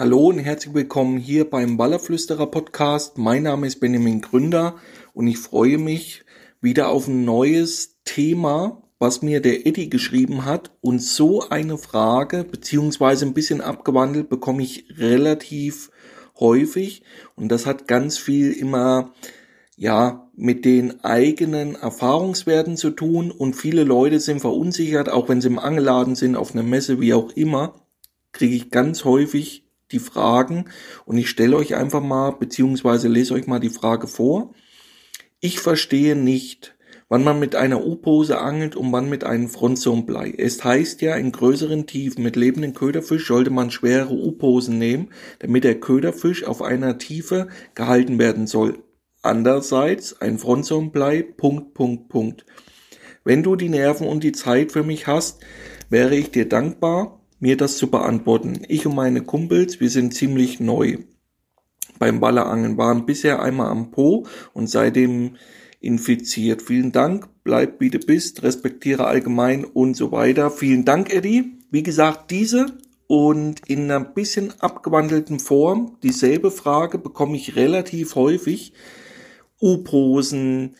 Hallo und herzlich willkommen hier beim Ballerflüsterer Podcast. Mein Name ist Benjamin Gründer und ich freue mich wieder auf ein neues Thema, was mir der Eddie geschrieben hat. Und so eine Frage, beziehungsweise ein bisschen abgewandelt, bekomme ich relativ häufig. Und das hat ganz viel immer, ja, mit den eigenen Erfahrungswerten zu tun. Und viele Leute sind verunsichert, auch wenn sie im Angeladen sind, auf einer Messe, wie auch immer, kriege ich ganz häufig die Fragen und ich stelle euch einfach mal, beziehungsweise lese euch mal die Frage vor. Ich verstehe nicht, wann man mit einer U-Pose angelt und wann mit einem Frontzonenblei. Es heißt ja, in größeren Tiefen mit lebenden Köderfisch sollte man schwere U-Posen nehmen, damit der Köderfisch auf einer Tiefe gehalten werden soll. Andererseits ein Frontzonenblei, Punkt, Punkt, Punkt. Wenn du die Nerven und die Zeit für mich hast, wäre ich dir dankbar, mir das zu beantworten. Ich und meine Kumpels, wir sind ziemlich neu beim Ballerangeln, waren bisher einmal am Po und seitdem infiziert. Vielen Dank, bleib wie du bist, respektiere allgemein und so weiter. Vielen Dank, Eddie. Wie gesagt, diese und in einer bisschen abgewandelten Form dieselbe Frage bekomme ich relativ häufig. U-Posen,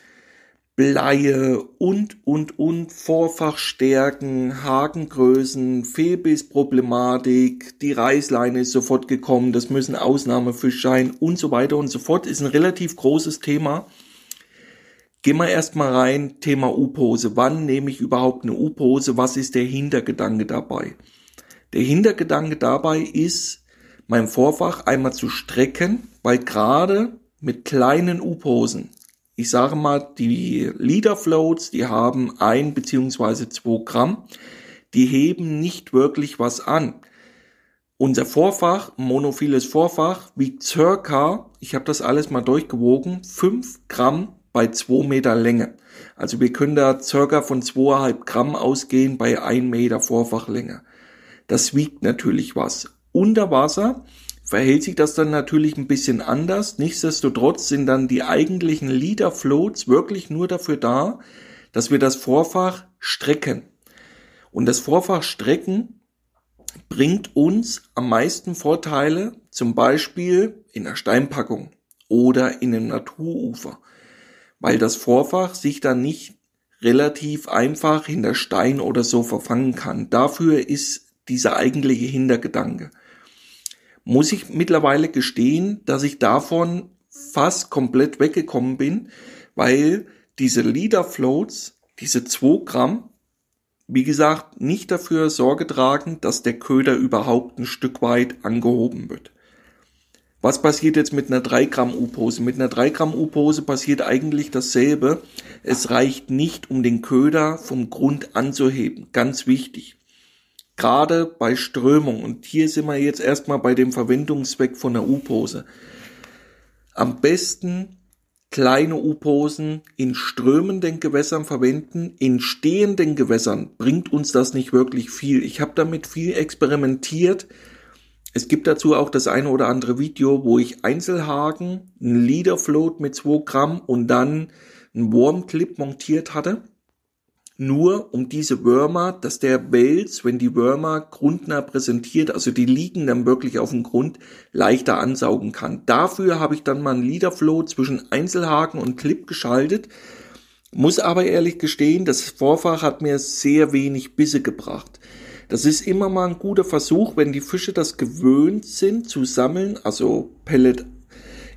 Bleie und, und, und, Vorfachstärken, Hakengrößen, Fehlbissproblematik, die Reißleine ist sofort gekommen, das müssen Ausnahmefische sein und so weiter und so fort, ist ein relativ großes Thema. Gehen wir erstmal rein, Thema U-Pose. Wann nehme ich überhaupt eine U-Pose? Was ist der Hintergedanke dabei? Der Hintergedanke dabei ist, mein Vorfach einmal zu strecken, weil gerade mit kleinen U-Posen, ich sage mal, die Leader Floats, die haben ein beziehungsweise zwei Gramm, die heben nicht wirklich was an. Unser Vorfach, monophiles Vorfach, wiegt circa, ich habe das alles mal durchgewogen, fünf Gramm bei zwei Meter Länge. Also wir können da circa von zweieinhalb Gramm ausgehen bei ein Meter Vorfachlänge. Das wiegt natürlich was. Unter Wasser verhält sich das dann natürlich ein bisschen anders. Nichtsdestotrotz sind dann die eigentlichen Leader Floats wirklich nur dafür da, dass wir das Vorfach strecken. Und das Vorfach strecken bringt uns am meisten Vorteile, zum Beispiel in der Steinpackung oder in einem Naturufer, weil das Vorfach sich dann nicht relativ einfach hinter Stein oder so verfangen kann. Dafür ist dieser eigentliche Hintergedanke muss ich mittlerweile gestehen, dass ich davon fast komplett weggekommen bin, weil diese Leader Floats, diese 2 Gramm, wie gesagt, nicht dafür Sorge tragen, dass der Köder überhaupt ein Stück weit angehoben wird. Was passiert jetzt mit einer 3 Gramm U-Pose? Mit einer 3 Gramm U-Pose passiert eigentlich dasselbe. Es reicht nicht, um den Köder vom Grund anzuheben. Ganz wichtig gerade bei Strömung, und hier sind wir jetzt erstmal bei dem Verwendungszweck von der U-Pose. Am besten kleine U-Posen in strömenden Gewässern verwenden. In stehenden Gewässern bringt uns das nicht wirklich viel. Ich habe damit viel experimentiert. Es gibt dazu auch das eine oder andere Video, wo ich Einzelhaken, einen Leaderfloat mit 2 Gramm und dann einen Warm-Clip montiert hatte nur um diese Würmer, dass der Wels, wenn die Würmer grundnah präsentiert, also die liegen dann wirklich auf dem Grund, leichter ansaugen kann. Dafür habe ich dann mal einen Leaderflow zwischen Einzelhaken und Clip geschaltet, muss aber ehrlich gestehen, das Vorfach hat mir sehr wenig Bisse gebracht. Das ist immer mal ein guter Versuch, wenn die Fische das gewöhnt sind zu sammeln, also Pellet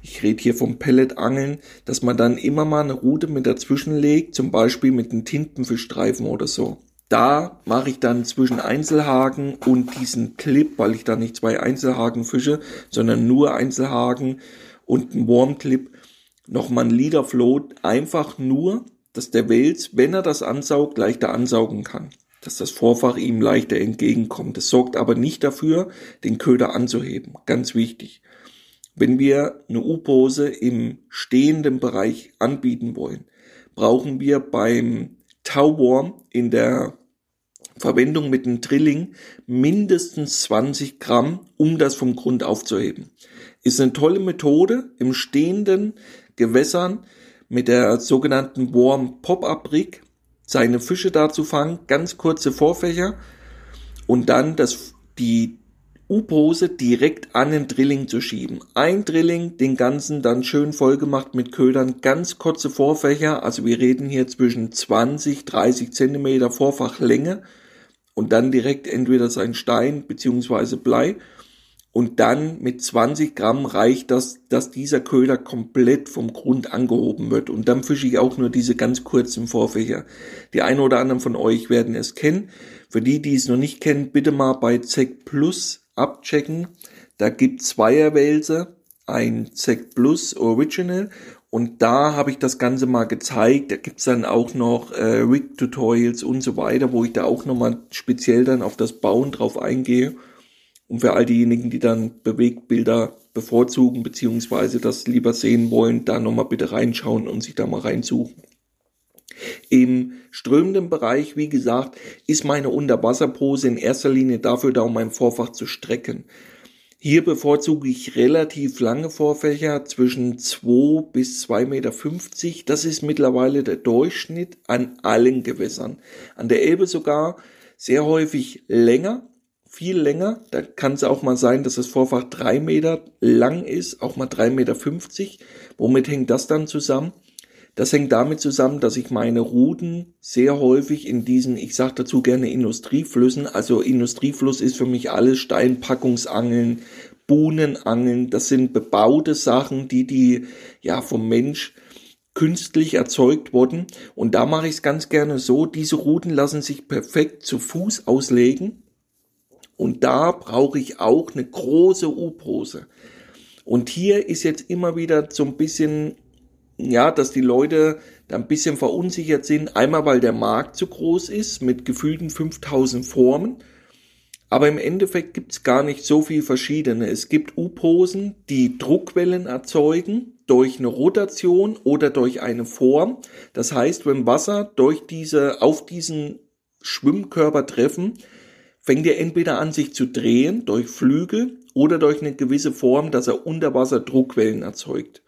ich rede hier vom Pelletangeln, dass man dann immer mal eine Route mit dazwischen legt, zum Beispiel mit einem Tintenfischstreifen oder so. Da mache ich dann zwischen Einzelhaken und diesen Clip, weil ich da nicht zwei Einzelhaken fische, sondern nur Einzelhaken und einen Warmclip, nochmal ein Leaderfloat, einfach nur, dass der Wels, wenn er das ansaugt, leichter ansaugen kann. Dass das Vorfach ihm leichter entgegenkommt. Das sorgt aber nicht dafür, den Köder anzuheben. Ganz wichtig. Wenn wir eine U-Pose im stehenden Bereich anbieten wollen, brauchen wir beim Tauworm in der Verwendung mit dem Drilling mindestens 20 Gramm, um das vom Grund aufzuheben. Ist eine tolle Methode im stehenden Gewässern mit der sogenannten Worm Pop-Up Rig seine Fische da zu fangen, ganz kurze Vorfächer und dann das, die U-Pose direkt an den Drilling zu schieben. Ein Drilling, den ganzen dann schön vollgemacht mit Ködern, ganz kurze Vorfächer, also wir reden hier zwischen 20, 30 Zentimeter Vorfachlänge und dann direkt entweder sein Stein beziehungsweise Blei und dann mit 20 Gramm reicht das, dass dieser Köder komplett vom Grund angehoben wird. Und dann fische ich auch nur diese ganz kurzen Vorfächer. Die einen oder anderen von euch werden es kennen. Für die, die es noch nicht kennen, bitte mal bei ZEC Plus abchecken. Da gibt Zweierwälze, ein ZEC Plus Original und da habe ich das Ganze mal gezeigt. Da gibt's dann auch noch äh, Rig-Tutorials und so weiter, wo ich da auch nochmal speziell dann auf das Bauen drauf eingehe. Und für all diejenigen, die dann Bewegtbilder bevorzugen, beziehungsweise das lieber sehen wollen, da nochmal bitte reinschauen und sich da mal reinsuchen. Im strömenden Bereich, wie gesagt, ist meine Unterwasserpose in erster Linie dafür da, um mein Vorfach zu strecken. Hier bevorzuge ich relativ lange Vorfächer zwischen 2 bis 2,50 Meter. Das ist mittlerweile der Durchschnitt an allen Gewässern. An der Elbe sogar sehr häufig länger, viel länger. Da kann es auch mal sein, dass das Vorfach 3 Meter lang ist, auch mal 3,50 Meter. Womit hängt das dann zusammen? Das hängt damit zusammen, dass ich meine Routen sehr häufig in diesen, ich sage dazu gerne Industrieflüssen, also Industriefluss ist für mich alles Steinpackungsangeln, Buhnenangeln, das sind bebaute Sachen, die die ja vom Mensch künstlich erzeugt wurden. Und da mache ich es ganz gerne so, diese Routen lassen sich perfekt zu Fuß auslegen. Und da brauche ich auch eine große U-Pose. Und hier ist jetzt immer wieder so ein bisschen ja, dass die Leute da ein bisschen verunsichert sind. Einmal, weil der Markt zu groß ist mit gefühlten 5000 Formen. Aber im Endeffekt gibt es gar nicht so viel verschiedene. Es gibt U-Posen, die Druckwellen erzeugen durch eine Rotation oder durch eine Form. Das heißt, wenn Wasser durch diese, auf diesen Schwimmkörper treffen, fängt er entweder an sich zu drehen durch Flügel oder durch eine gewisse Form, dass er unter Wasser Druckwellen erzeugt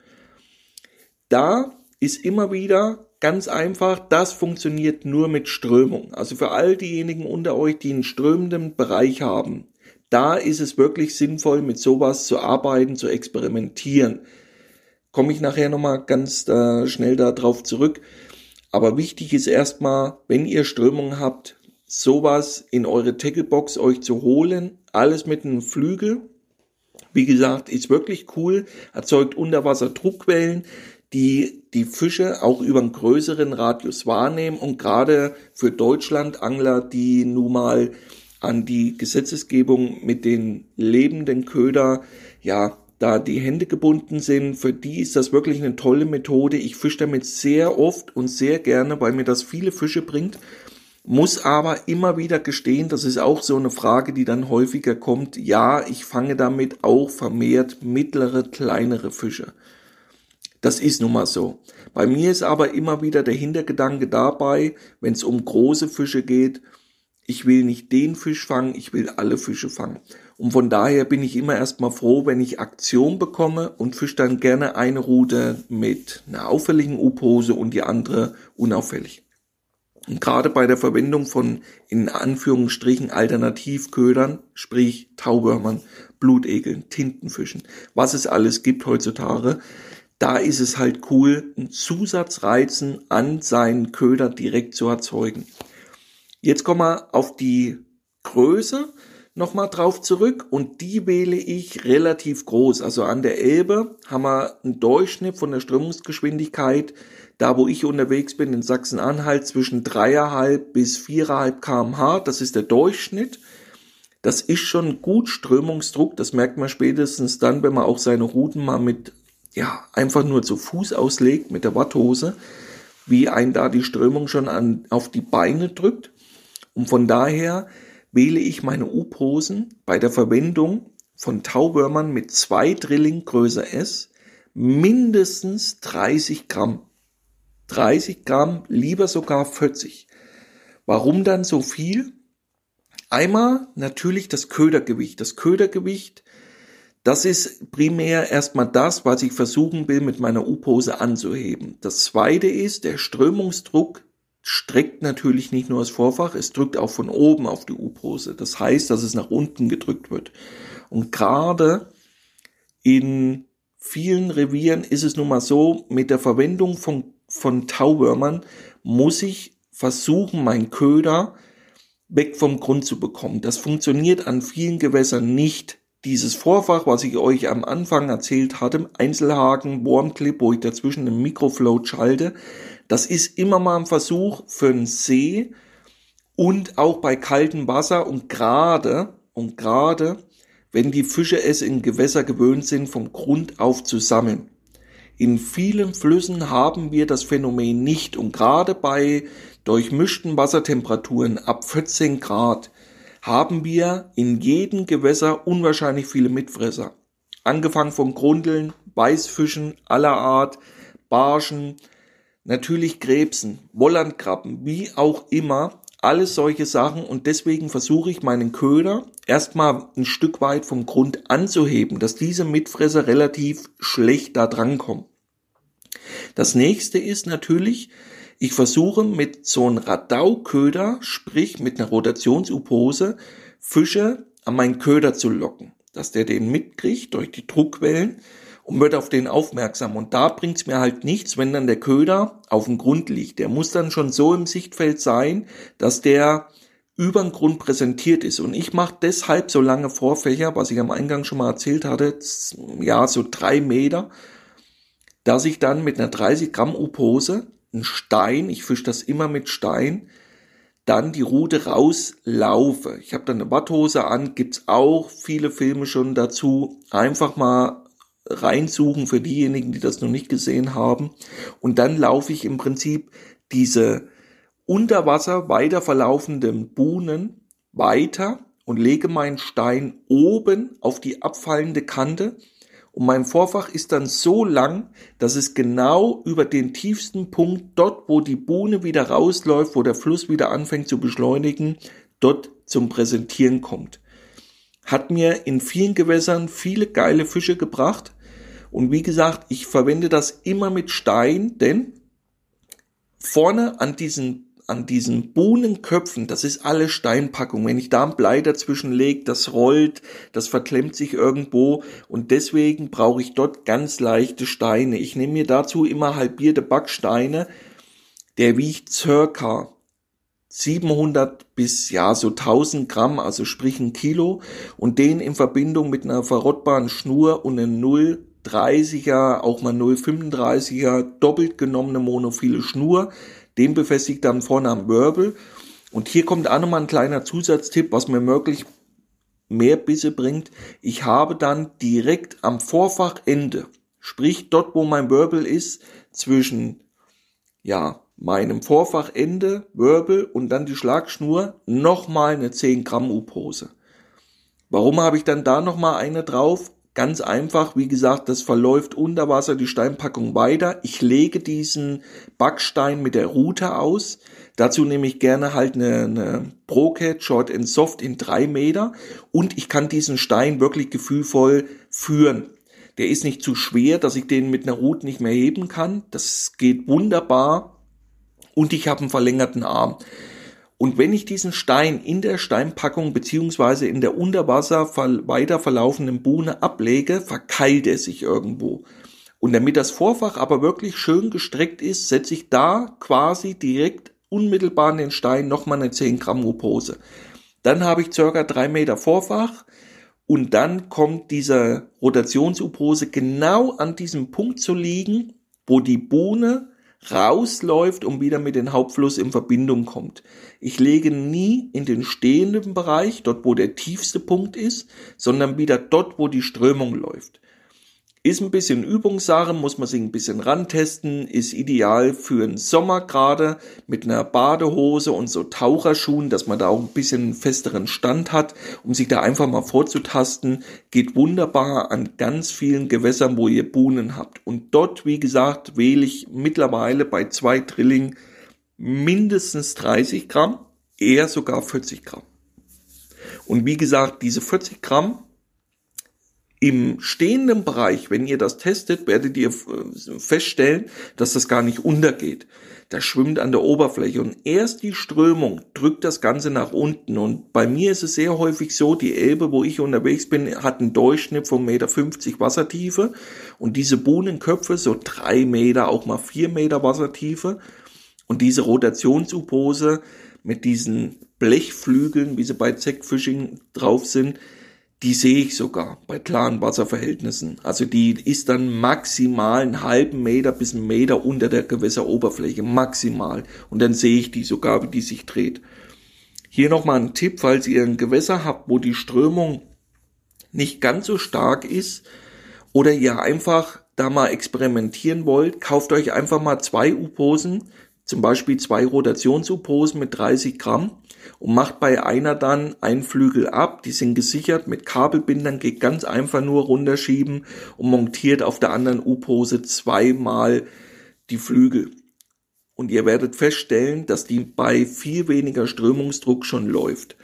da ist immer wieder ganz einfach, das funktioniert nur mit Strömung. Also für all diejenigen unter euch, die einen strömenden Bereich haben, da ist es wirklich sinnvoll, mit sowas zu arbeiten, zu experimentieren. Komme ich nachher nochmal ganz äh, schnell darauf zurück. Aber wichtig ist erstmal, wenn ihr Strömung habt, sowas in eure Tacklebox euch zu holen. Alles mit einem Flügel. Wie gesagt, ist wirklich cool. Erzeugt Unterwasser Druckwellen die die Fische auch über einen größeren Radius wahrnehmen und gerade für Deutschland-Angler, die nun mal an die Gesetzesgebung mit den lebenden Köder, ja, da die Hände gebunden sind, für die ist das wirklich eine tolle Methode. Ich fische damit sehr oft und sehr gerne, weil mir das viele Fische bringt. Muss aber immer wieder gestehen, das ist auch so eine Frage, die dann häufiger kommt. Ja, ich fange damit auch vermehrt mittlere, kleinere Fische. Das ist nun mal so. Bei mir ist aber immer wieder der Hintergedanke dabei, wenn es um große Fische geht, ich will nicht den Fisch fangen, ich will alle Fische fangen. Und von daher bin ich immer erstmal froh, wenn ich Aktion bekomme und fische dann gerne eine Route mit einer auffälligen U-Pose und die andere unauffällig. Und gerade bei der Verwendung von in Anführungsstrichen Alternativködern, sprich Taubörmern, Blutegeln, Tintenfischen, was es alles gibt heutzutage, da ist es halt cool, einen Zusatzreizen an seinen Köder direkt zu erzeugen. Jetzt kommen wir auf die Größe nochmal drauf zurück und die wähle ich relativ groß. Also an der Elbe haben wir einen Durchschnitt von der Strömungsgeschwindigkeit, da wo ich unterwegs bin in Sachsen-Anhalt zwischen 3,5 bis 4,5 kmh. Das ist der Durchschnitt. Das ist schon gut Strömungsdruck. Das merkt man spätestens dann, wenn man auch seine Routen mal mit ja, einfach nur zu Fuß auslegt mit der Watthose, wie ein da die Strömung schon an, auf die Beine drückt. Und von daher wähle ich meine U-Posen bei der Verwendung von Tauwürmern mit zwei Drilling Größe S mindestens 30 Gramm. 30 Gramm, lieber sogar 40. Warum dann so viel? Einmal natürlich das Ködergewicht. Das Ködergewicht das ist primär erstmal das, was ich versuchen will, mit meiner U-Pose anzuheben. Das zweite ist, der Strömungsdruck streckt natürlich nicht nur das Vorfach, es drückt auch von oben auf die U-Pose. Das heißt, dass es nach unten gedrückt wird. Und gerade in vielen Revieren ist es nun mal so, mit der Verwendung von, von Tauwürmern muss ich versuchen, meinen Köder weg vom Grund zu bekommen. Das funktioniert an vielen Gewässern nicht. Dieses Vorfach, was ich euch am Anfang erzählt hatte, Einzelhaken, Warmclip, wo ich dazwischen einen Microfloat schalte, das ist immer mal ein Versuch für einen See und auch bei kaltem Wasser und gerade, und gerade, wenn die Fische es in Gewässer gewöhnt sind, vom Grund auf zu sammeln. In vielen Flüssen haben wir das Phänomen nicht und gerade bei durchmischten Wassertemperaturen ab 14 Grad haben wir in jedem Gewässer unwahrscheinlich viele Mitfresser. Angefangen von Grundeln, Weißfischen aller Art, Barschen, natürlich Krebsen, Wollandkrabben, wie auch immer, alles solche Sachen und deswegen versuche ich meinen Köder erstmal ein Stück weit vom Grund anzuheben, dass diese Mitfresser relativ schlecht da drankommen. Das nächste ist natürlich, ich versuche mit so einem Radauköder, sprich mit einer Rotationsupose, Fische an meinen Köder zu locken, dass der den mitkriegt durch die Druckwellen und wird auf den aufmerksam. Und da bringt's mir halt nichts, wenn dann der Köder auf dem Grund liegt. Der muss dann schon so im Sichtfeld sein, dass der über den Grund präsentiert ist. Und ich mache deshalb so lange Vorfächer, was ich am Eingang schon mal erzählt hatte, ja, so drei Meter, dass ich dann mit einer 30 Gramm Upose einen Stein, ich fische das immer mit Stein, dann die Route rauslaufe. Ich habe dann eine Watthose an, gibt's auch viele Filme schon dazu. Einfach mal reinsuchen für diejenigen, die das noch nicht gesehen haben. Und dann laufe ich im Prinzip diese unter Wasser weiter verlaufenden Buhnen weiter und lege meinen Stein oben auf die abfallende Kante. Und mein Vorfach ist dann so lang, dass es genau über den tiefsten Punkt, dort wo die Buhne wieder rausläuft, wo der Fluss wieder anfängt zu beschleunigen, dort zum Präsentieren kommt hat mir in vielen Gewässern viele geile Fische gebracht. Und wie gesagt, ich verwende das immer mit Stein, denn vorne an diesen an diesen Bohnenköpfen, das ist alle Steinpackung. Wenn ich da ein Blei dazwischen lege, das rollt, das verklemmt sich irgendwo und deswegen brauche ich dort ganz leichte Steine. Ich nehme mir dazu immer halbierte Backsteine. Der wiegt circa 700 bis ja so 1000 Gramm, also sprich ein Kilo und den in Verbindung mit einer verrottbaren Schnur und einem 0,30er, auch mal 0,35er doppelt genommene monophile Schnur, den befestigt dann vorne am Wirbel und hier kommt auch nochmal ein kleiner Zusatztipp, was mir möglich mehr Bisse bringt. Ich habe dann direkt am Vorfachende, sprich dort wo mein Wirbel ist, zwischen ja, meinem Vorfachende, Wirbel und dann die Schlagschnur nochmal eine 10 Gramm U-Pose. Warum habe ich dann da nochmal eine drauf? Ganz einfach, wie gesagt, das verläuft unter Wasser die Steinpackung weiter. Ich lege diesen Backstein mit der Rute aus. Dazu nehme ich gerne halt eine, eine ProCat Short and Soft in drei Meter und ich kann diesen Stein wirklich gefühlvoll führen. Der ist nicht zu schwer, dass ich den mit einer Rute nicht mehr heben kann. Das geht wunderbar und ich habe einen verlängerten Arm. Und wenn ich diesen Stein in der Steinpackung beziehungsweise in der Unterwasser weiter verlaufenden Buhne ablege, verkeilt er sich irgendwo. Und damit das Vorfach aber wirklich schön gestreckt ist, setze ich da quasi direkt unmittelbar in den Stein nochmal eine 10 Gramm Rupose. Dann habe ich circa drei Meter Vorfach und dann kommt diese Rotationsupose genau an diesem Punkt zu liegen, wo die Buhne rausläuft und wieder mit dem Hauptfluss in Verbindung kommt. Ich lege nie in den stehenden Bereich, dort wo der tiefste Punkt ist, sondern wieder dort, wo die Strömung läuft. Ist ein bisschen Übungssache, muss man sich ein bisschen rantesten, ist ideal für den Sommer gerade mit einer Badehose und so Taucherschuhen, dass man da auch ein bisschen festeren Stand hat, um sich da einfach mal vorzutasten. Geht wunderbar an ganz vielen Gewässern, wo ihr Buhnen habt. Und dort, wie gesagt, wähle ich mittlerweile bei zwei Drilling mindestens 30 Gramm, eher sogar 40 Gramm. Und wie gesagt, diese 40 Gramm Im stehenden Bereich, wenn ihr das testet, werdet ihr feststellen, dass das gar nicht untergeht. Das schwimmt an der Oberfläche und erst die Strömung drückt das Ganze nach unten. Und bei mir ist es sehr häufig so, die Elbe, wo ich unterwegs bin, hat einen Durchschnitt von 1,50 Meter Wassertiefe und diese Buhnenköpfe so drei Meter, auch mal vier Meter Wassertiefe. Und diese Rotationsupose mit diesen Blechflügeln, wie sie bei Zeckfishing drauf sind, die sehe ich sogar bei klaren Wasserverhältnissen. Also die ist dann maximal einen halben Meter bis einen Meter unter der Gewässeroberfläche, maximal. Und dann sehe ich die sogar, wie die sich dreht. Hier nochmal ein Tipp, falls ihr ein Gewässer habt, wo die Strömung nicht ganz so stark ist oder ihr einfach da mal experimentieren wollt, kauft euch einfach mal zwei U-Posen, zum Beispiel zwei Rotations-U-Posen mit 30 Gramm und macht bei einer dann einen Flügel ab. Die sind gesichert mit Kabelbindern, geht ganz einfach nur runterschieben und montiert auf der anderen U-Pose zweimal die Flügel. Und ihr werdet feststellen, dass die bei viel weniger Strömungsdruck schon läuft.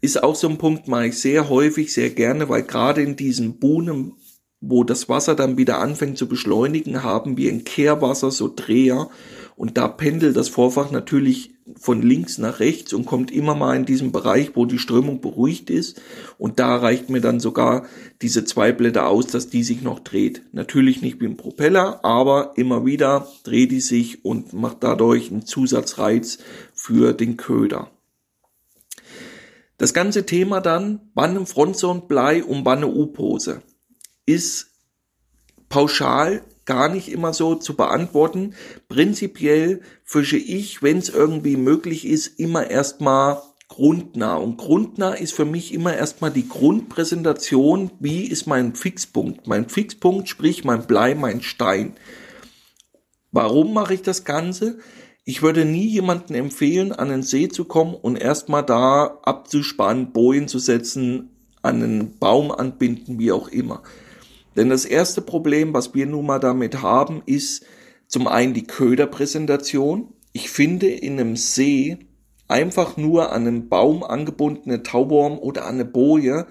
Ist auch so ein Punkt, mache ich sehr häufig, sehr gerne, weil gerade in diesen Buhnen, wo das Wasser dann wieder anfängt zu beschleunigen, haben wir in Kehrwasser so Dreher und da pendelt das Vorfach natürlich von links nach rechts und kommt immer mal in diesem Bereich, wo die Strömung beruhigt ist. Und da reicht mir dann sogar diese zwei Blätter aus, dass die sich noch dreht. Natürlich nicht wie ein Propeller, aber immer wieder dreht die sich und macht dadurch einen Zusatzreiz für den Köder. Das ganze Thema dann, wann Frontzone-Blei und wann U-Pose, ist pauschal gar nicht immer so zu beantworten. Prinzipiell fische ich, wenn es irgendwie möglich ist, immer erstmal grundnah. Und grundnah ist für mich immer erstmal die Grundpräsentation, wie ist mein Fixpunkt. Mein Fixpunkt, sprich mein Blei, mein Stein. Warum mache ich das Ganze? Ich würde nie jemanden empfehlen, an den See zu kommen und erstmal da abzuspannen, Bojen zu setzen, an einen Baum anbinden, wie auch immer. Denn das erste Problem, was wir nun mal damit haben, ist zum einen die Köderpräsentation. Ich finde in einem See einfach nur an einen Baum angebundene Tauwurm oder an eine Boje,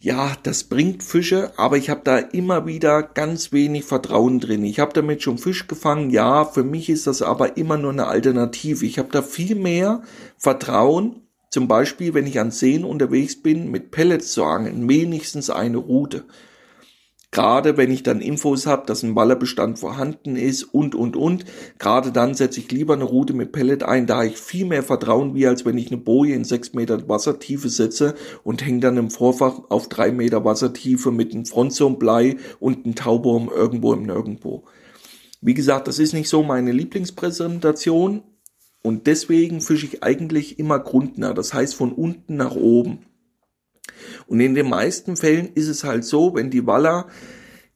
ja, das bringt Fische, aber ich habe da immer wieder ganz wenig Vertrauen drin. Ich habe damit schon Fisch gefangen, ja, für mich ist das aber immer nur eine Alternative. Ich habe da viel mehr Vertrauen, zum Beispiel, wenn ich an Seen unterwegs bin, mit Pellets zu angeln, wenigstens eine Route. Gerade wenn ich dann Infos habe, dass ein Wallerbestand vorhanden ist und, und, und. Gerade dann setze ich lieber eine Route mit Pellet ein, da ich viel mehr Vertrauen wie als wenn ich eine Boje in sechs Meter Wassertiefe setze und hänge dann im Vorfach auf drei Meter Wassertiefe mit einem Frontzone-Blei und einem Taubaum irgendwo im Nirgendwo. Wie gesagt, das ist nicht so meine Lieblingspräsentation und deswegen fische ich eigentlich immer grundnah, das heißt von unten nach oben. Und in den meisten Fällen ist es halt so, wenn die Waller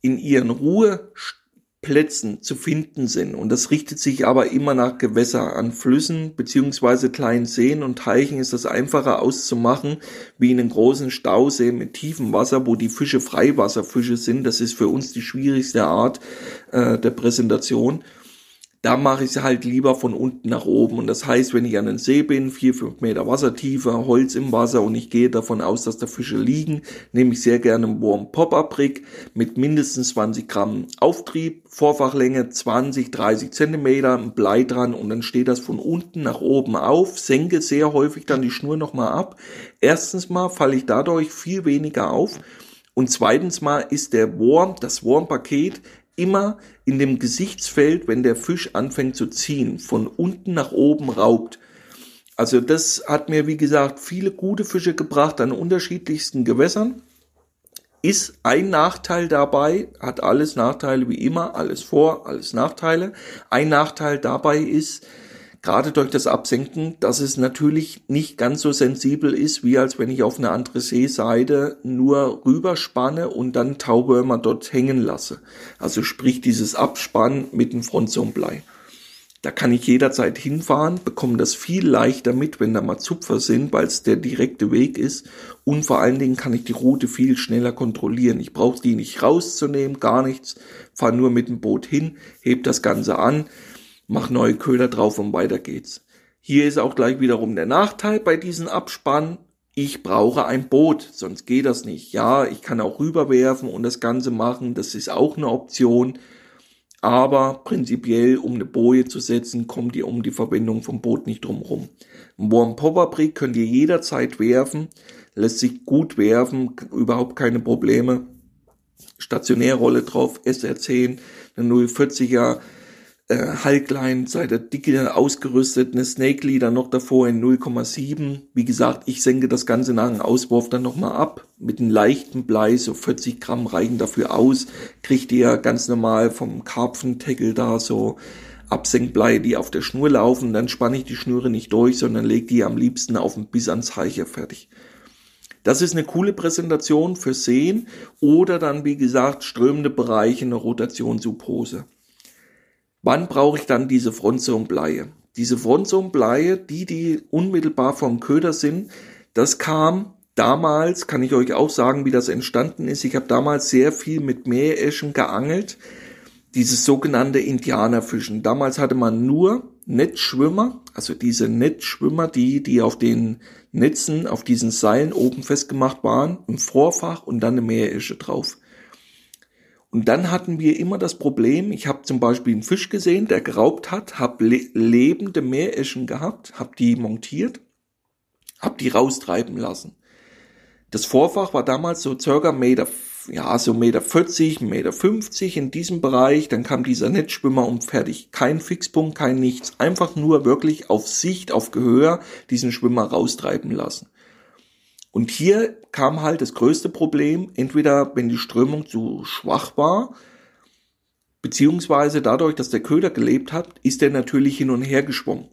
in ihren Ruheplätzen zu finden sind, und das richtet sich aber immer nach Gewässer, an Flüssen beziehungsweise kleinen Seen. Und Teichen ist das einfacher auszumachen, wie in einem großen Stausee mit tiefem Wasser, wo die Fische Freiwasserfische sind. Das ist für uns die schwierigste Art äh, der Präsentation da mache ich es halt lieber von unten nach oben. Und das heißt, wenn ich an den See bin, vier, fünf Meter Wassertiefe, Holz im Wasser und ich gehe davon aus, dass da Fische liegen, nehme ich sehr gerne einen Wurm Pop-Up-Rig mit mindestens 20 Gramm Auftrieb, Vorfachlänge 20, 30 Zentimeter, ein Blei dran und dann steht das von unten nach oben auf, senke sehr häufig dann die Schnur nochmal ab. Erstens mal falle ich dadurch viel weniger auf. Und zweitens mal ist der Wurm, das Wurmpaket immer in dem Gesichtsfeld, wenn der Fisch anfängt zu ziehen, von unten nach oben raubt. Also das hat mir, wie gesagt, viele gute Fische gebracht an unterschiedlichsten Gewässern. Ist ein Nachteil dabei, hat alles Nachteile wie immer, alles Vor, alles Nachteile. Ein Nachteil dabei ist, gerade durch das Absenken, dass es natürlich nicht ganz so sensibel ist, wie als wenn ich auf eine andere Seeseite nur rüberspanne und dann Tauwürmer dort hängen lasse. Also sprich dieses Abspannen mit dem Frontzonblei. Da kann ich jederzeit hinfahren, bekomme das viel leichter mit, wenn da mal Zupfer sind, weil es der direkte Weg ist. Und vor allen Dingen kann ich die Route viel schneller kontrollieren. Ich brauche die nicht rauszunehmen, gar nichts. Fahre nur mit dem Boot hin, heb das Ganze an, mach neue Köder drauf und weiter geht's. Hier ist auch gleich wiederum der Nachteil bei diesen Abspann. ich brauche ein Boot, sonst geht das nicht. Ja, ich kann auch rüberwerfen und das Ganze machen, das ist auch eine Option. Aber prinzipiell, um eine Boje zu setzen, kommt ihr um die Verbindung vom Boot nicht drumherum. Ein Warm Popper Brick könnt ihr jederzeit werfen, lässt sich gut werfen, überhaupt keine Probleme. Stationärrolle drauf, SR10, eine 040er äh, Hulkline, sei der dicke ausgerüstet, eine Snake Leader noch davor in 0,7. Wie gesagt, ich senke das Ganze nach dem Auswurf dann nochmal ab. Mit einem leichten Blei, so 40 Gramm reichen dafür aus. Kriegt ihr ganz normal vom Karpfenteckel da so Absenkblei, die auf der Schnur laufen. Dann spanne ich die Schnüre nicht durch, sondern lege die am liebsten auf den bis ans Heicher fertig. Das ist eine coole Präsentation für Sehen oder dann, wie gesagt, strömende Bereiche, eine Rotationssubhose. Wann brauche ich dann diese Frontzone-Bleie? Diese Frontzone-Bleie, die, die unmittelbar vom Köder sind, das kam damals, kann ich euch auch sagen, wie das entstanden ist. Ich habe damals sehr viel mit Meereschen geangelt, dieses sogenannte Indianerfischen. Damals hatte man nur Netzschwimmer, also diese Netzschwimmer, die, die auf den Netzen, auf diesen Seilen oben festgemacht waren, im Vorfach und dann eine Meeresche drauf. Und dann hatten wir immer das Problem, ich habe zum Beispiel einen Fisch gesehen, der geraubt hat, habe le lebende Meereschen gehabt, habe die montiert, habe die raustreiben lassen. Das Vorfach war damals so circa Meter, ja, so Meter 40, Meter 50 in diesem Bereich. Dann kam dieser Netzschwimmer und fertig. Kein Fixpunkt, kein nichts. Einfach nur wirklich auf Sicht, auf Gehör diesen Schwimmer raustreiben lassen. Und hier kam halt das größte Problem, entweder wenn die Strömung zu schwach war, beziehungsweise dadurch, dass der Köder gelebt hat, ist er natürlich hin und her geschwommen.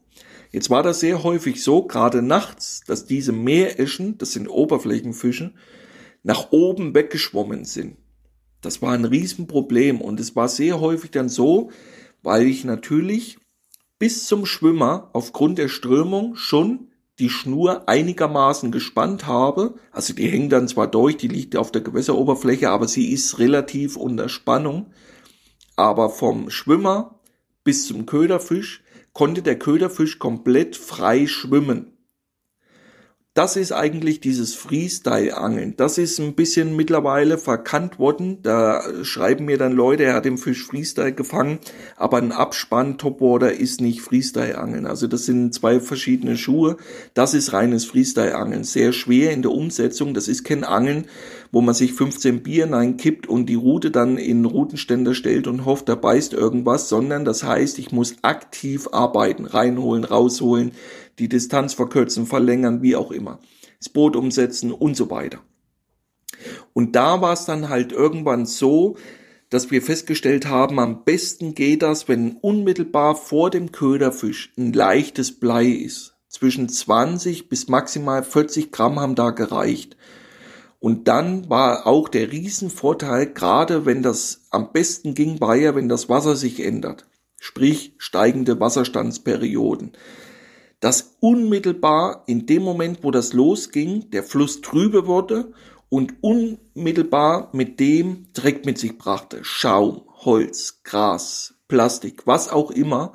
Jetzt war das sehr häufig so, gerade nachts, dass diese Meereschen, das sind Oberflächenfische, nach oben weggeschwommen sind. Das war ein Riesenproblem und es war sehr häufig dann so, weil ich natürlich bis zum Schwimmer aufgrund der Strömung schon die Schnur einigermaßen gespannt habe. Also die hängt dann zwar durch, die liegt auf der Gewässeroberfläche, aber sie ist relativ unter Spannung. Aber vom Schwimmer bis zum Köderfisch konnte der Köderfisch komplett frei schwimmen das ist eigentlich dieses Freestyle-Angeln. Das ist ein bisschen mittlerweile verkannt worden. Da schreiben mir dann Leute, er hat den Fisch Freestyle gefangen, aber ein Abspann Topwater ist nicht Freestyle-Angeln. Also das sind zwei verschiedene Schuhe. Das ist reines Freestyle-Angeln. Sehr schwer in der Umsetzung. Das ist kein Angeln, wo man sich 15 Bier kippt und die Route dann in Routenständer stellt und hofft, da beißt irgendwas, sondern das heißt, ich muss aktiv arbeiten, reinholen, rausholen die Distanz verkürzen, verlängern, wie auch immer. Das Boot umsetzen und so weiter. Und da war es dann halt irgendwann so, dass wir festgestellt haben, am besten geht das, wenn unmittelbar vor dem Köderfisch ein leichtes Blei ist. Zwischen 20 bis maximal 40 Gramm haben da gereicht. Und dann war auch der Riesenvorteil, gerade wenn das am besten ging, war ja, wenn das Wasser sich ändert. Sprich steigende Wasserstandsperioden dass unmittelbar in dem Moment, wo das losging, der Fluss trübe wurde und unmittelbar mit dem Dreck mit sich brachte. Schaum, Holz, Gras, Plastik, was auch immer.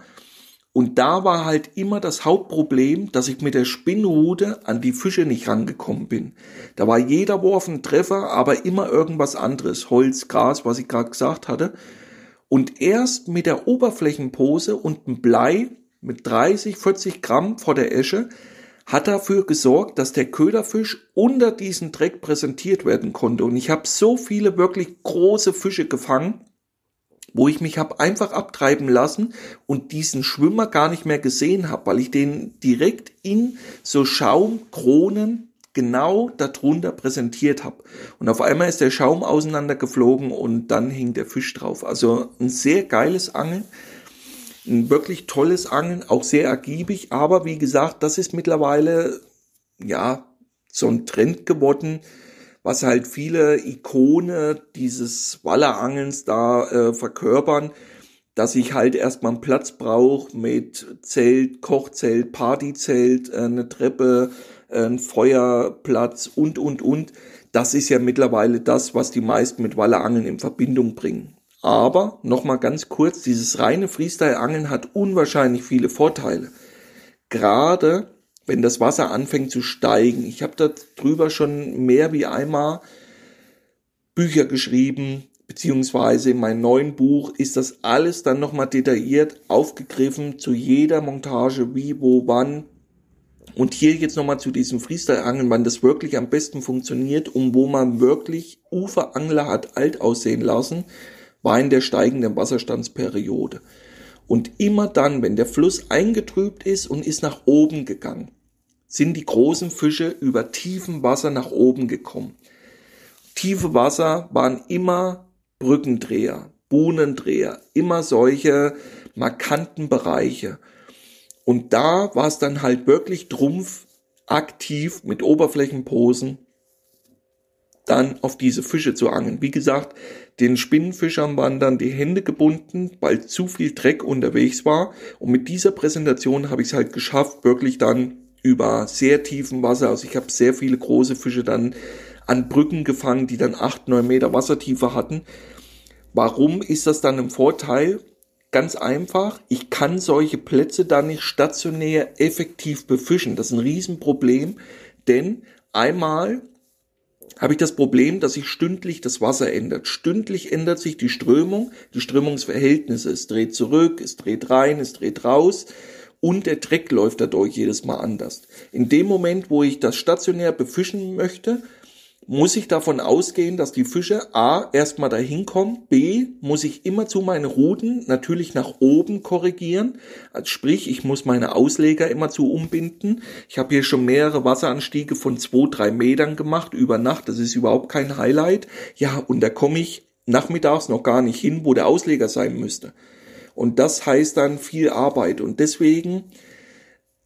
Und da war halt immer das Hauptproblem, dass ich mit der Spinnrute an die Fische nicht rangekommen bin. Da war jeder Wurf ein Treffer, aber immer irgendwas anderes. Holz, Gras, was ich gerade gesagt hatte. Und erst mit der Oberflächenpose und dem Blei mit 30, 40 Gramm vor der Esche hat dafür gesorgt, dass der Köderfisch unter diesen Dreck präsentiert werden konnte. Und ich habe so viele wirklich große Fische gefangen, wo ich mich habe einfach abtreiben lassen und diesen Schwimmer gar nicht mehr gesehen habe, weil ich den direkt in so Schaumkronen genau darunter präsentiert habe. Und auf einmal ist der Schaum auseinandergeflogen und dann hing der Fisch drauf. Also ein sehr geiles Angeln ein wirklich tolles Angeln, auch sehr ergiebig, aber wie gesagt, das ist mittlerweile ja so ein Trend geworden, was halt viele Ikone dieses Wallerangelns da äh, verkörpern, dass ich halt erstmal einen Platz brauche mit Zelt, Kochzelt, Partyzelt, äh, eine Treppe, äh, ein Feuerplatz und und und. Das ist ja mittlerweile das, was die meisten mit Wallerangeln in Verbindung bringen. Aber nochmal ganz kurz, dieses reine Freestyle-Angeln hat unwahrscheinlich viele Vorteile. Gerade wenn das Wasser anfängt zu steigen. Ich habe darüber schon mehr wie einmal Bücher geschrieben, beziehungsweise in meinem neuen Buch ist das alles dann nochmal detailliert aufgegriffen zu jeder Montage, wie, wo, wann. Und hier jetzt nochmal zu diesem Freestyle-Angeln, wann das wirklich am besten funktioniert und wo man wirklich Uferangler hat alt aussehen lassen, war in der steigenden Wasserstandsperiode. Und immer dann, wenn der Fluss eingetrübt ist und ist nach oben gegangen, sind die großen Fische über tiefem Wasser nach oben gekommen. Tiefe Wasser waren immer Brückendreher, Buhnendreher, immer solche markanten Bereiche. Und da war es dann halt wirklich Trumpf aktiv mit Oberflächenposen dann auf diese Fische zu angeln. Wie gesagt, den Spinnenfischern waren dann die Hände gebunden, weil zu viel Dreck unterwegs war. Und mit dieser Präsentation habe ich es halt geschafft, wirklich dann über sehr tiefem Wasser, also ich habe sehr viele große Fische dann an Brücken gefangen, die dann acht, neun Meter Wassertiefe hatten. Warum ist das dann ein Vorteil? Ganz einfach, ich kann solche Plätze dann nicht stationär effektiv befischen. Das ist ein Riesenproblem, denn einmal habe ich das Problem, dass sich stündlich das Wasser ändert. Stündlich ändert sich die Strömung, die Strömungsverhältnisse. Es dreht zurück, es dreht rein, es dreht raus und der Dreck läuft dadurch jedes Mal anders. In dem Moment, wo ich das stationär befischen möchte, muss ich davon ausgehen, dass die Fische A erstmal dahin kommen, B muss ich immer zu meine Routen natürlich nach oben korrigieren, also sprich ich muss meine Ausleger immer zu umbinden. Ich habe hier schon mehrere Wasseranstiege von zwei, drei Metern gemacht über Nacht, das ist überhaupt kein Highlight. Ja, und da komme ich nachmittags noch gar nicht hin, wo der Ausleger sein müsste. Und das heißt dann viel Arbeit und deswegen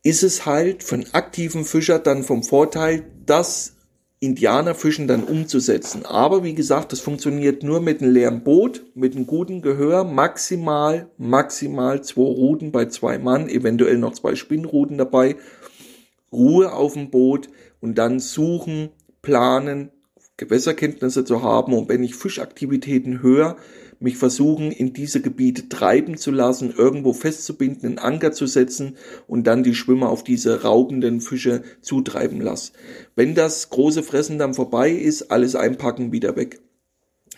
ist es halt für einen aktiven Fischer dann vom Vorteil, dass Indianerfischen dann umzusetzen. Aber wie gesagt, das funktioniert nur mit einem leeren Boot, mit einem guten Gehör, maximal, maximal zwei Ruten bei zwei Mann, eventuell noch zwei Spinnruten dabei, Ruhe auf dem Boot und dann suchen, planen, Gewässerkenntnisse zu haben. Und wenn ich Fischaktivitäten höre, mich versuchen, in diese Gebiete treiben zu lassen, irgendwo festzubinden, einen Anker zu setzen und dann die Schwimmer auf diese raubenden Fische zutreiben lassen. Wenn das große Fressen dann vorbei ist, alles einpacken, wieder weg.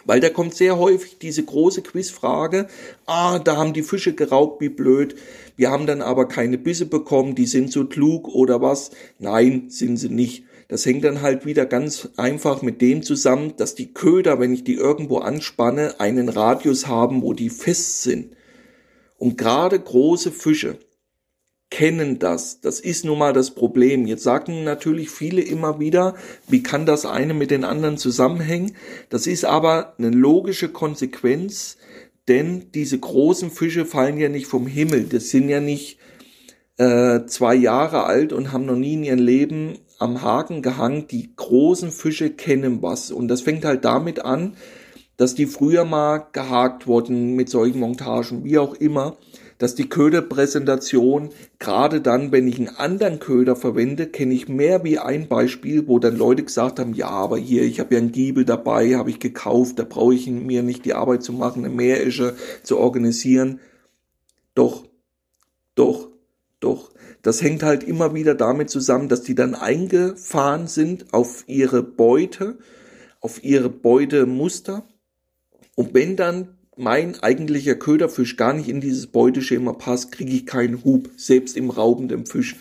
Weil da kommt sehr häufig diese große Quizfrage, ah, da haben die Fische geraubt, wie blöd, wir haben dann aber keine Bisse bekommen, die sind so klug oder was. Nein, sind sie nicht. Das hängt dann halt wieder ganz einfach mit dem zusammen, dass die Köder, wenn ich die irgendwo anspanne, einen Radius haben, wo die fest sind. Und gerade große Fische kennen das. Das ist nun mal das Problem. Jetzt sagen natürlich viele immer wieder, wie kann das eine mit den anderen zusammenhängen? Das ist aber eine logische Konsequenz, denn diese großen Fische fallen ja nicht vom Himmel. Das sind ja nicht äh, zwei Jahre alt und haben noch nie in ihrem Leben am Haken gehangen, die großen Fische kennen was. Und das fängt halt damit an, dass die früher mal gehakt wurden mit solchen Montagen, wie auch immer, dass die Köderpräsentation, gerade dann, wenn ich einen anderen Köder verwende, kenne ich mehr wie ein Beispiel, wo dann Leute gesagt haben, ja, aber hier, ich habe ja einen Giebel dabei, habe ich gekauft, da brauche ich mir nicht die Arbeit zu machen, eine Meeresche zu organisieren. Doch, doch, doch. Das hängt halt immer wieder damit zusammen, dass die dann eingefahren sind auf ihre Beute, auf ihre Beutemuster. Und wenn dann mein eigentlicher Köderfisch gar nicht in dieses Beuteschema passt, kriege ich keinen Hub, selbst im raubenden Fisch.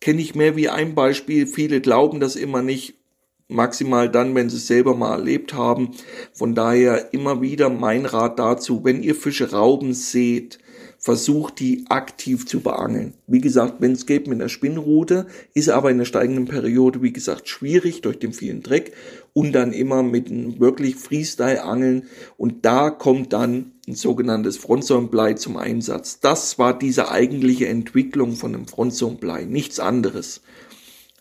Kenne ich mehr wie ein Beispiel. Viele glauben das immer nicht. Maximal dann, wenn sie es selber mal erlebt haben. Von daher immer wieder mein Rat dazu, wenn ihr Fische rauben seht, versucht die aktiv zu beangeln. Wie gesagt, wenn es geht mit einer Spinnrute, ist aber in der steigenden Periode, wie gesagt, schwierig durch den vielen Dreck und dann immer mit einem wirklich Freestyle-Angeln und da kommt dann ein sogenanntes Frontzone-Blei zum Einsatz. Das war diese eigentliche Entwicklung von einem Frontzone-Blei, nichts anderes.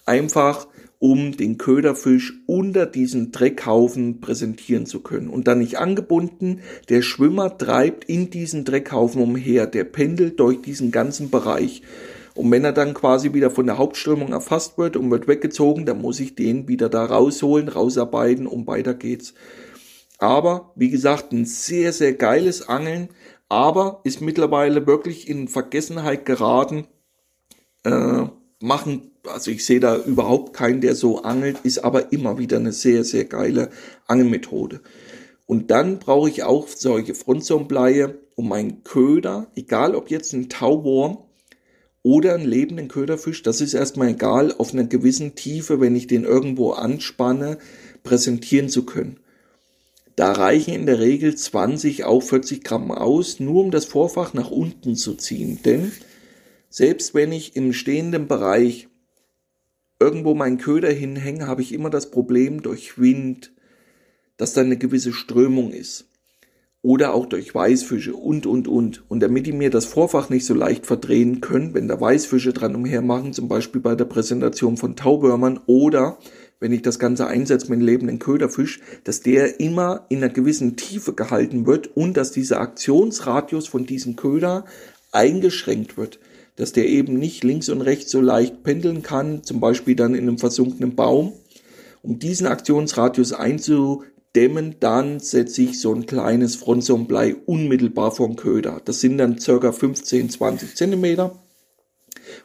Einfach um den Köderfisch unter diesen Dreckhaufen präsentieren zu können. Und dann nicht angebunden, der Schwimmer treibt in diesen Dreckhaufen umher, der pendelt durch diesen ganzen Bereich. Und wenn er dann quasi wieder von der Hauptströmung erfasst wird und wird weggezogen, dann muss ich den wieder da rausholen, rausarbeiten und weiter geht's. Aber, wie gesagt, ein sehr, sehr geiles Angeln, aber ist mittlerweile wirklich in Vergessenheit geraten. Äh, machen, also ich sehe da überhaupt keinen, der so angelt, ist aber immer wieder eine sehr, sehr geile Angelmethode. Und dann brauche ich auch solche Frontzonbleie, um meinen Köder, egal ob jetzt ein Tauwurm oder einen lebenden Köderfisch, das ist erstmal egal, auf einer gewissen Tiefe, wenn ich den irgendwo anspanne, präsentieren zu können. Da reichen in der Regel 20 auf 40 Gramm aus, nur um das Vorfach nach unten zu ziehen. Denn selbst wenn ich im stehenden Bereich irgendwo meinen Köder hinhänge, habe ich immer das Problem durch Wind, dass da eine gewisse Strömung ist. Oder auch durch Weißfische und, und, und. Und damit die mir das Vorfach nicht so leicht verdrehen können, wenn da Weißfische dran umhermachen, zum Beispiel bei der Präsentation von Taubörmern oder wenn ich das Ganze einsetze mit lebenden Köderfisch, dass der immer in einer gewissen Tiefe gehalten wird und dass dieser Aktionsradius von diesem Köder eingeschränkt wird. Dass der eben nicht links und rechts so leicht pendeln kann, zum Beispiel dann in einem versunkenen Baum. Um diesen Aktionsradius einzudämmen, dann setze ich so ein kleines Frontsonblei unmittelbar vom Köder. Das sind dann circa 15, 20 Zentimeter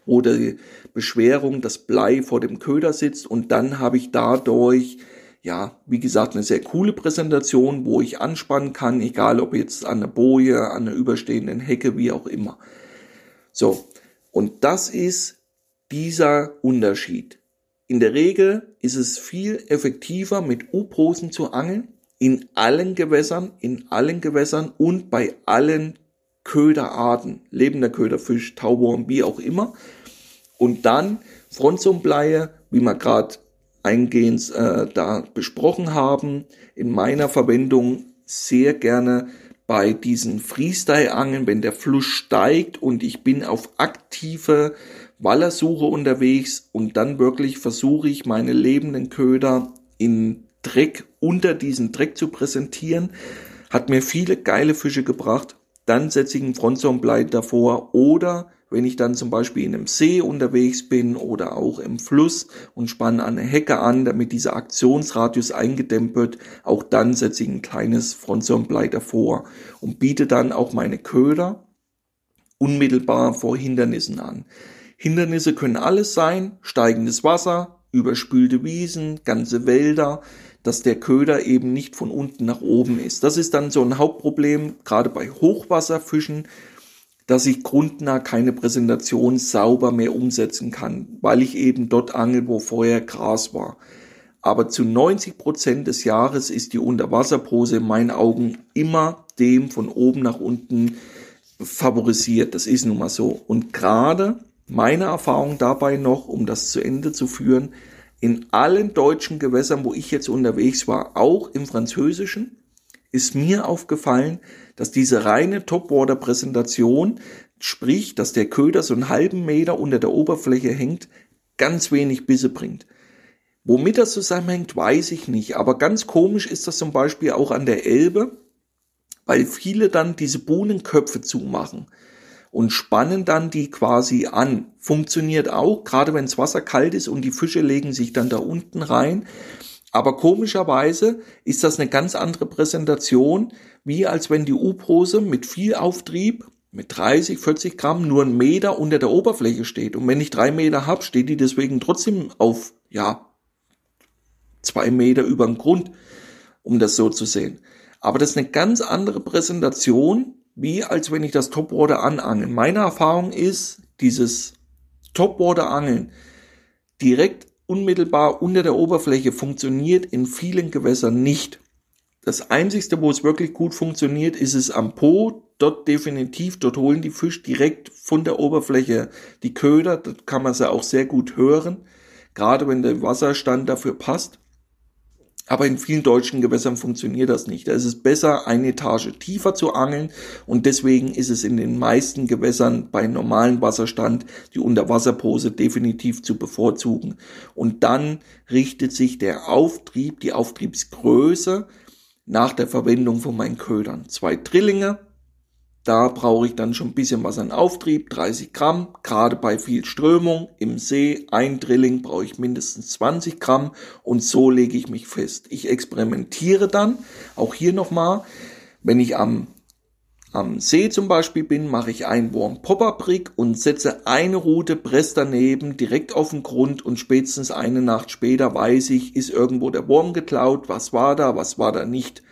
wo die Beschwerung, das Blei vor dem Köder sitzt und dann habe ich dadurch ja, wie gesagt, eine sehr coole Präsentation, wo ich anspannen kann, egal ob jetzt an der Boje, an der überstehenden Hecke, wie auch immer. So, und das ist dieser Unterschied. In der Regel ist es viel effektiver, mit U-Posen zu angeln, in allen Gewässern, in allen Gewässern und bei allen Köderarten, lebender Köderfisch, Tauwurm, wie auch immer. Und dann Frontsonbleie, wie wir gerade eingehend äh, da besprochen haben, in meiner Verwendung sehr gerne bei diesen Freestyle-Angeln, wenn der Fluss steigt und ich bin auf aktive Wallersuche unterwegs und dann wirklich versuche ich meine lebenden Köder in Dreck unter diesen Dreck zu präsentieren, hat mir viele geile Fische gebracht. Dann setze ich ein Frontsonblei davor oder wenn ich dann zum Beispiel in einem See unterwegs bin oder auch im Fluss und spanne eine Hecke an, damit dieser Aktionsradius eingedämmt wird, auch dann setze ich ein kleines Frontsonblei davor und biete dann auch meine Köder unmittelbar vor Hindernissen an. Hindernisse können alles sein, steigendes Wasser, überspülte Wiesen, ganze Wälder, dass der Köder eben nicht von unten nach oben ist. Das ist dann so ein Hauptproblem, gerade bei Hochwasserfischen, dass ich grundnah keine Präsentation sauber mehr umsetzen kann, weil ich eben dort angel, wo vorher Gras war. Aber zu 90 Prozent des Jahres ist die Unterwasserpose in meinen Augen immer dem von oben nach unten favorisiert. Das ist nun mal so. Und gerade meine Erfahrung dabei noch, um das zu Ende zu führen, in allen deutschen Gewässern, wo ich jetzt unterwegs war, auch im französischen, ist mir aufgefallen, dass diese reine Topwater-Präsentation, sprich, dass der Köder so einen halben Meter unter der Oberfläche hängt, ganz wenig Bisse bringt. Womit das zusammenhängt, weiß ich nicht. Aber ganz komisch ist das zum Beispiel auch an der Elbe, weil viele dann diese Bohnenköpfe zumachen und spannen dann die quasi an. Funktioniert auch, gerade wenn das Wasser kalt ist und die Fische legen sich dann da unten rein. Aber komischerweise ist das eine ganz andere Präsentation, wie als wenn die U-Pose mit viel Auftrieb, mit 30, 40 Gramm nur einen Meter unter der Oberfläche steht. Und wenn ich drei Meter hab, steht die deswegen trotzdem auf, ja, zwei Meter über dem Grund, um das so zu sehen. Aber das ist eine ganz andere Präsentation, wie als wenn ich das Topwater anangeln. Meine Erfahrung ist, dieses Topwater Angeln direkt unmittelbar unter der Oberfläche funktioniert in vielen Gewässern nicht. Das einzigste, wo es wirklich gut funktioniert, ist es am Po. Dort definitiv, dort holen die Fische direkt von der Oberfläche die Köder. Dort kann man sie auch sehr gut hören. Gerade wenn der Wasserstand dafür passt. Aber in vielen deutschen Gewässern funktioniert das nicht. Da ist es besser, eine Etage tiefer zu angeln und deswegen ist es in den meisten Gewässern bei normalem Wasserstand die Unterwasserpose definitiv zu bevorzugen. Und dann richtet sich der Auftrieb, die Auftriebsgröße nach der Verwendung von meinen Ködern. Zwei Drillinge, da brauche ich dann schon ein bisschen was an Auftrieb, 30 Gramm, gerade bei viel Strömung. Im See, ein Drilling brauche ich mindestens 20 Gramm und so lege ich mich fest. Ich experimentiere dann, auch hier nochmal, wenn ich am am See zum Beispiel bin, mache ich einen Wurm Popperbrick und setze eine Route Press daneben direkt auf den Grund und spätestens eine Nacht später weiß ich, ist irgendwo der Wurm geklaut, was war da, was war da nicht.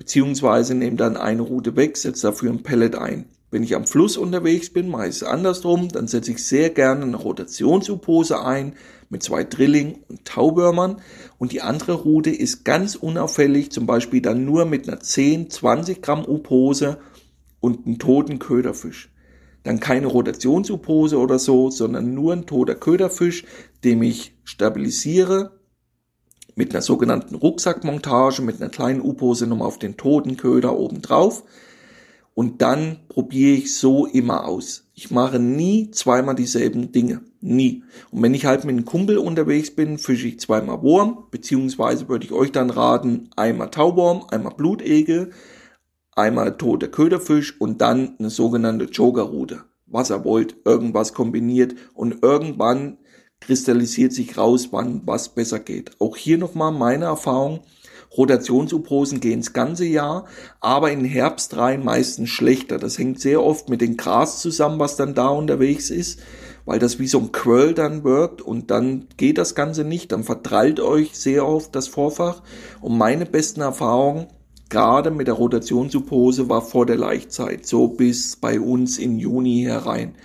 Beziehungsweise nehme dann eine Route weg, setze dafür ein Pellet ein. Wenn ich am Fluss unterwegs bin, mache ich es andersrum, dann setze ich sehr gerne eine Rotationsupose ein mit zwei Drilling und Tauwürmern und die andere Route ist ganz unauffällig, zum Beispiel dann nur mit einer 10, 20 Gramm Upose und einen toten Köderfisch. Dann keine Rotationsupose oder so, sondern nur ein toter Köderfisch, den ich stabilisiere mit einer sogenannten Rucksackmontage, mit einer kleinen U-Pose nochmal auf den toten Köder oben drauf und dann probiere ich so immer aus. Ich mache nie zweimal dieselben Dinge. Nie. Und wenn ich halt mit einem Kumpel unterwegs bin, fische ich zweimal Wurm, beziehungsweise würde ich euch dann raten, einmal Tauwurm, einmal Blutegel, einmal toter Köderfisch und dann eine sogenannte Jokerroute. Was ihr wollt, irgendwas kombiniert und irgendwann kristallisiert sich raus, wann was besser geht. Auch hier nochmal meine Erfahrung. Rotationsuposen gehen das ganze Jahr, aber in Herbst rein meistens schlechter. Das hängt sehr oft mit dem Gras zusammen, was dann da unterwegs ist, weil das wie so ein Quirl dann wirkt und dann geht das Ganze nicht, dann verdrallt euch sehr oft das Vorfach. Und meine besten Erfahrungen, gerade mit der Rotationsuppose, war vor der Laichzeit, so bis bei uns in Juni herein.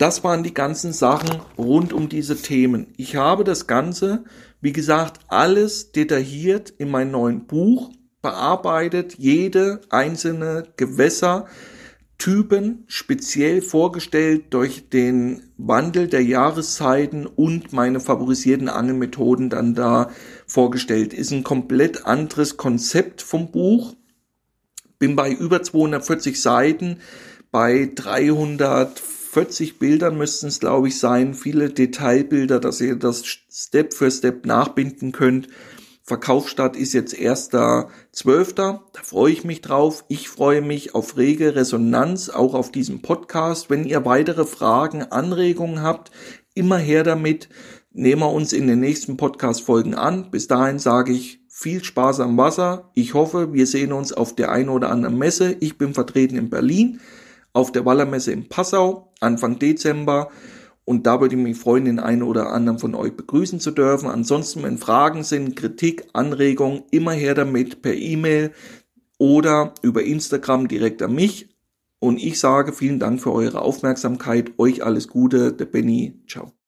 Das waren die ganzen Sachen rund um diese Themen. Ich habe das Ganze, wie gesagt, alles detailliert in meinem neuen Buch bearbeitet, jede einzelne Gewässertypen speziell vorgestellt durch den Wandel der Jahreszeiten und meine favorisierten Angelmethoden dann da vorgestellt. Ist ein komplett anderes Konzept vom Buch. Bin bei über 240 Seiten, bei 300 40 Bildern müssten es, glaube ich, sein. Viele Detailbilder, dass ihr das Step für Step nachbinden könnt. Verkaufsstart ist jetzt 1.12. Da freue ich mich drauf. Ich freue mich auf rege Resonanz, auch auf diesem Podcast. Wenn ihr weitere Fragen, Anregungen habt, immer her damit. Nehmen wir uns in den nächsten Podcast-Folgen an. Bis dahin sage ich viel Spaß am Wasser. Ich hoffe, wir sehen uns auf der einen oder anderen Messe. Ich bin vertreten in Berlin auf der Wallermesse in Passau Anfang Dezember. Und da würde ich mich freuen, den einen oder anderen von euch begrüßen zu dürfen. Ansonsten, wenn Fragen sind, Kritik, Anregungen, immer her damit per E-Mail oder über Instagram direkt an mich. Und ich sage vielen Dank für eure Aufmerksamkeit. Euch alles Gute, der Benny. Ciao.